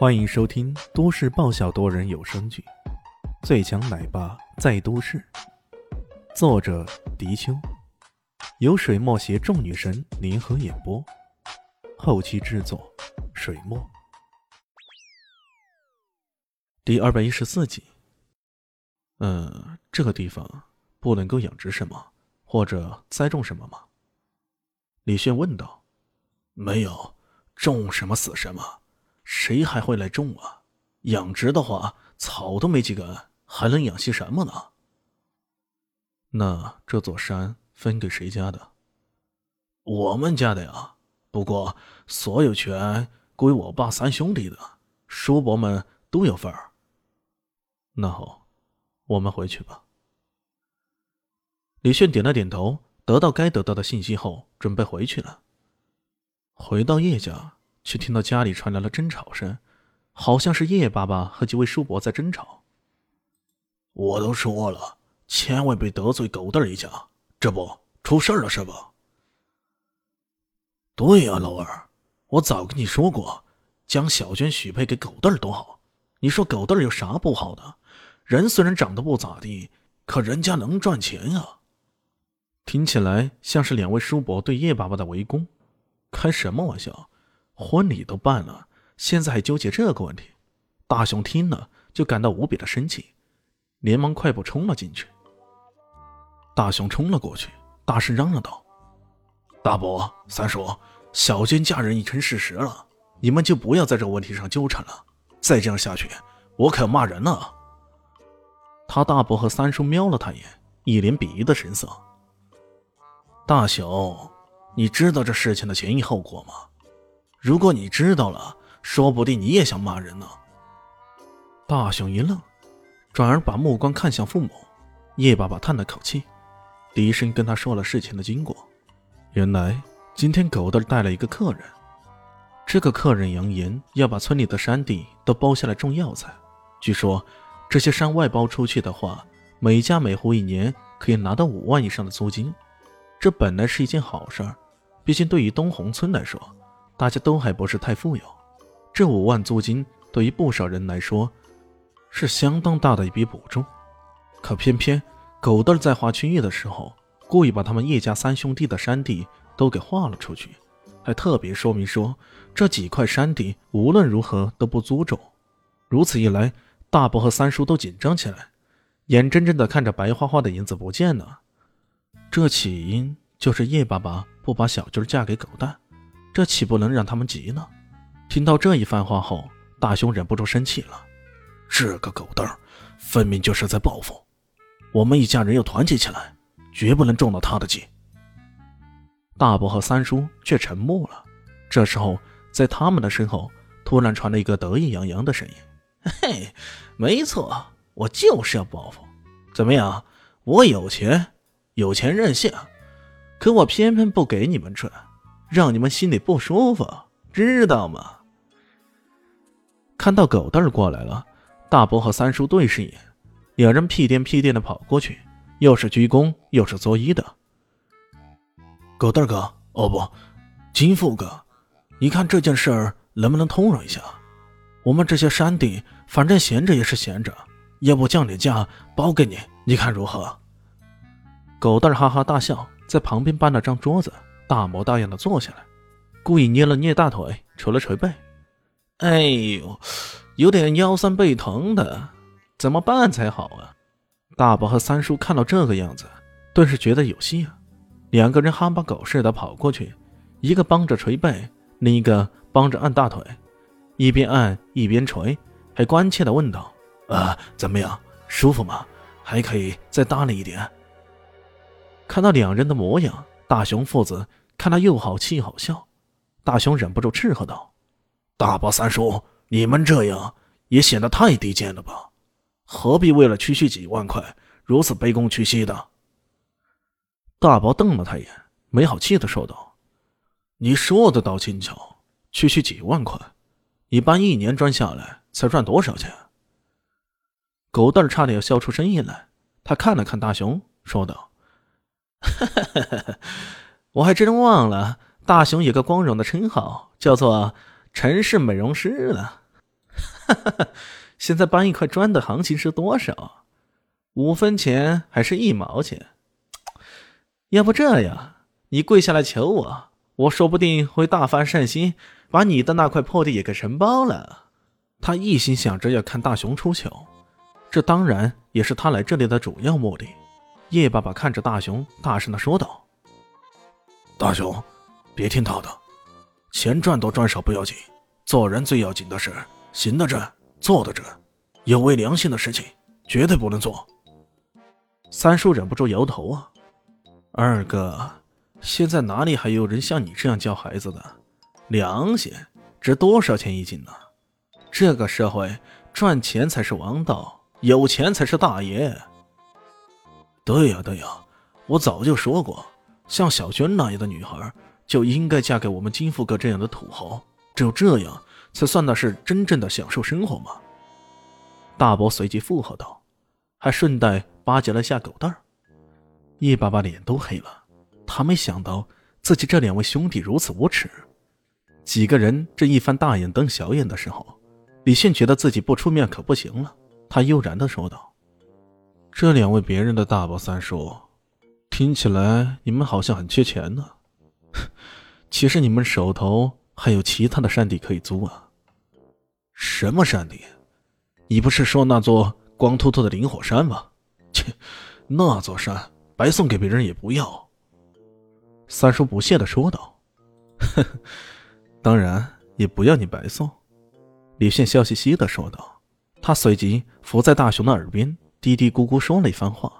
欢迎收听都市爆笑多人有声剧《最强奶爸在都市》，作者：迪秋，由水墨携众女神联合演播，后期制作：水墨。第二百一十四集。嗯，这个地方不能够养殖什么或者栽种什么吗？李炫问道。没有，种什么死什么。谁还会来种啊？养殖的话，草都没几根，还能养些什么呢？那这座山分给谁家的？我们家的呀。不过所有权归我爸三兄弟的，叔伯们都有份儿。那好，我们回去吧。李炫点了点头，得到该得到的信息后，准备回去了。回到叶家。却听到家里传来了争吵声，好像是叶爸爸和几位叔伯在争吵。我都说了，千万别得罪狗蛋一家，这不出事了是吧？对呀，老二，我早跟你说过，将小娟许配给狗蛋多好。你说狗蛋有啥不好的？人虽然长得不咋地，可人家能赚钱呀。听起来像是两位叔伯对叶爸爸的围攻，开什么玩笑？婚礼都办了，现在还纠结这个问题？大雄听了就感到无比的生气，连忙快步冲了进去。大雄冲了过去，大声嚷嚷道：“大伯、三叔，小娟嫁人已成事实了，你们就不要在这个问题上纠缠了。再这样下去，我可要骂人了。”他大伯和三叔瞄了他一眼，一脸鄙夷的神色。大雄，你知道这事情的前因后果吗？如果你知道了，说不定你也想骂人呢。大雄一愣，转而把目光看向父母。叶爸爸叹了口气，低声跟他说了事情的经过。原来今天狗蛋带了一个客人，这个客人扬言要把村里的山地都包下来种药材。据说这些山外包出去的话，每家每户一年可以拿到五万以上的租金。这本来是一件好事儿，毕竟对于东红村来说。大家都还不是太富有，这五万租金对于不少人来说是相当大的一笔补助。可偏偏狗蛋在划区域的时候，故意把他们叶家三兄弟的山地都给划了出去，还特别说明说这几块山地无论如何都不租种。如此一来，大伯和三叔都紧张起来，眼睁睁地看着白花花的银子不见了。这起因就是叶爸爸不把小军嫁给狗蛋。这岂不能让他们急呢？听到这一番话后，大雄忍不住生气了。这个狗蛋儿，分明就是在报复。我们一家人要团结起来，绝不能中了他的计。大伯和三叔却沉默了。这时候，在他们的身后突然传来一个得意洋洋的声音：“嘿，没错，我就是要报复。怎么样？我有钱，有钱任性，可我偏偏不给你们赚。”让你们心里不舒服，知道吗？看到狗蛋儿过来了，大伯和三叔对视一眼，两人屁颠屁颠的跑过去，又是鞠躬又是作揖的。狗蛋儿哥，哦不，金富哥，你看这件事儿能不能通融一下？我们这些山地，反正闲着也是闲着，要不降点价包给你，你看如何？狗蛋儿哈哈大笑，在旁边搬了张桌子。大模大样的坐下来，故意捏了捏大腿，捶了捶背。哎呦，有点腰酸背疼的，怎么办才好啊？大伯和三叔看到这个样子，顿时觉得有戏啊！两个人哈巴狗似的跑过去，一个帮着捶背，另一个帮着按大腿，一边按一边捶，还关切的问道：“啊，怎么样，舒服吗？还可以再大力一点？”看到两人的模样，大雄父子。看他又好气又好笑，大雄忍不住斥喝道：“大伯、三叔，你们这样也显得太低贱了吧？何必为了区区几万块如此卑躬屈膝的？”大伯瞪了他一眼，没好气的说道：“你说的倒轻巧，区区几万块，一般一年赚下来才赚多少钱？”狗蛋差点要笑出声音来，他看了看大雄，说道：“哈哈哈哈哈。”我还真忘了，大雄有个光荣的称号，叫做城市美容师了。现在搬一块砖的行情是多少？五分钱还是一毛钱？要不这样，你跪下来求我，我说不定会大发善心，把你的那块破地也给承包了。他一心想着要看大雄出糗，这当然也是他来这里的主要目的。叶爸爸看着大雄，大声的说道：“大雄，别听他的，钱赚多赚少不要紧，做人最要紧的是行得正，坐得正，有违良心的事情绝对不能做。”三叔忍不住摇头啊：“二哥，现在哪里还有人像你这样教孩子的？良心值多少钱一斤呢？这个社会赚钱才是王道，有钱才是大爷。”对呀对呀，我早就说过，像小娟那样的女孩就应该嫁给我们金富哥这样的土豪，只有这样才算的是真正的享受生活嘛。大伯随即附和道，还顺带巴结了下狗蛋儿。叶爸爸脸都黑了，他没想到自己这两位兄弟如此无耻。几个人这一番大眼瞪小眼的时候，李现觉得自己不出面可不行了，他悠然的说道。这两位别人的大伯三叔，听起来你们好像很缺钱呢。其实你们手头还有其他的山地可以租啊。什么山地？你不是说那座光秃秃的灵火山吗？切，那座山白送给别人也不要。三叔不屑的说道。呵呵，当然也不要你白送。李现笑嘻嘻的说道。他随即伏在大雄的耳边。嘀嘀咕咕说了一番话。